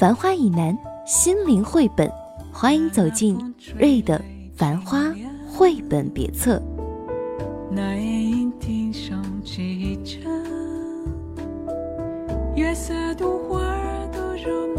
繁花以南，心灵绘本，欢迎走进瑞的《繁花》绘本别册。那夜莺啼声齐着，月色独花儿都入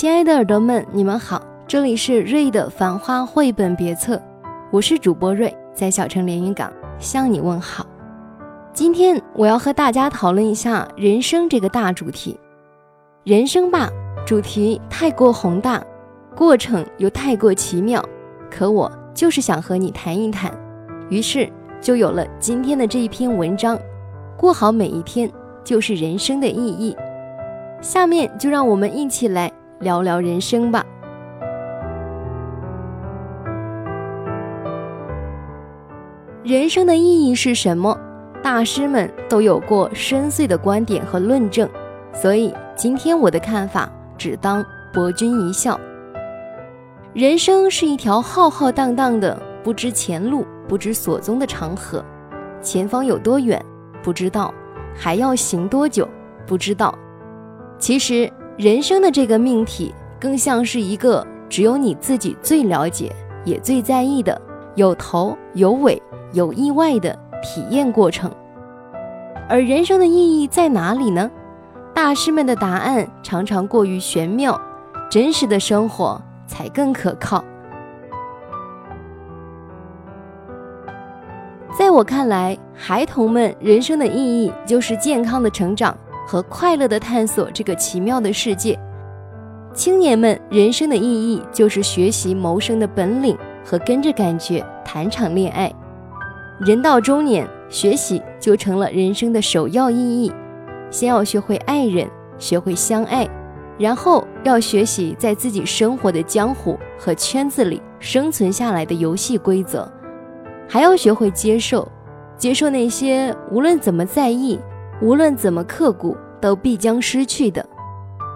亲爱的耳朵们，你们好，这里是瑞的《繁花》绘本别册，我是主播瑞，在小城连云港向你问好。今天我要和大家讨论一下人生这个大主题。人生吧，主题太过宏大，过程又太过奇妙，可我就是想和你谈一谈，于是就有了今天的这一篇文章。过好每一天，就是人生的意义。下面就让我们一起来。聊聊人生吧。人生的意义是什么？大师们都有过深邃的观点和论证，所以今天我的看法只当博君一笑。人生是一条浩浩荡荡的不知前路、不知所踪的长河，前方有多远不知道，还要行多久不知道。其实。人生的这个命题，更像是一个只有你自己最了解、也最在意的有头有尾、有意外的体验过程。而人生的意义在哪里呢？大师们的答案常常过于玄妙，真实的生活才更可靠。在我看来，孩童们人生的意义就是健康的成长。和快乐的探索这个奇妙的世界，青年们人生的意义就是学习谋生的本领和跟着感觉谈场恋爱。人到中年，学习就成了人生的首要意义。先要学会爱人，学会相爱，然后要学习在自己生活的江湖和圈子里生存下来的游戏规则，还要学会接受，接受那些无论怎么在意。无论怎么刻骨，都必将失去的。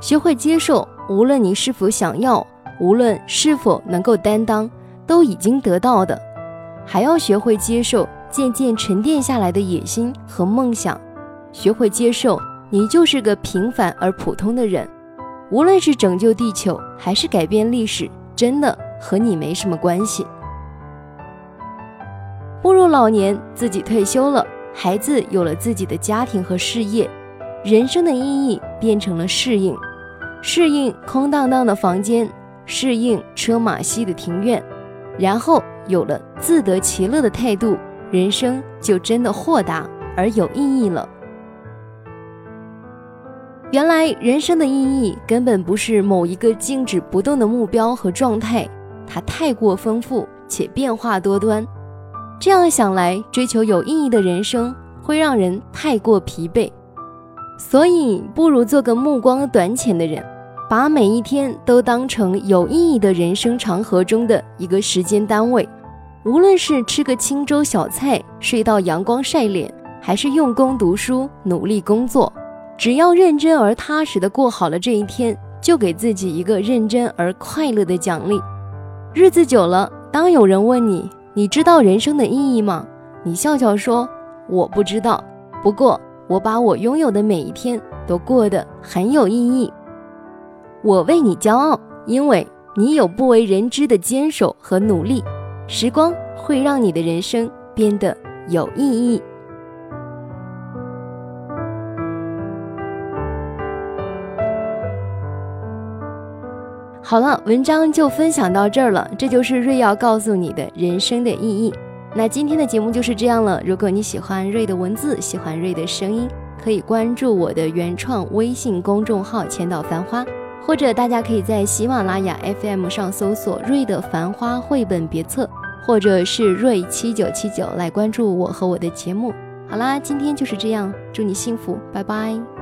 学会接受，无论你是否想要，无论是否能够担当，都已经得到的。还要学会接受渐渐沉淀下来的野心和梦想。学会接受，你就是个平凡而普通的人。无论是拯救地球，还是改变历史，真的和你没什么关系。步入老年，自己退休了。孩子有了自己的家庭和事业，人生的意义变成了适应，适应空荡荡的房间，适应车马稀的庭院，然后有了自得其乐的态度，人生就真的豁达而有意义了。原来人生的意义根本不是某一个静止不动的目标和状态，它太过丰富且变化多端。这样想来，追求有意义的人生会让人太过疲惫，所以不如做个目光短浅的人，把每一天都当成有意义的人生长河中的一个时间单位。无论是吃个清粥小菜，睡到阳光晒脸，还是用功读书、努力工作，只要认真而踏实的过好了这一天，就给自己一个认真而快乐的奖励。日子久了，当有人问你，你知道人生的意义吗？你笑笑说：“我不知道。”不过，我把我拥有的每一天都过得很有意义。我为你骄傲，因为你有不为人知的坚守和努力。时光会让你的人生变得有意义。好了，文章就分享到这儿了。这就是瑞要告诉你的人生的意义。那今天的节目就是这样了。如果你喜欢瑞的文字，喜欢瑞的声音，可以关注我的原创微信公众号“千岛繁花”，或者大家可以在喜马拉雅 FM 上搜索“瑞的繁花绘本别册”，或者是“瑞七九七九”来关注我和我的节目。好啦，今天就是这样，祝你幸福，拜拜。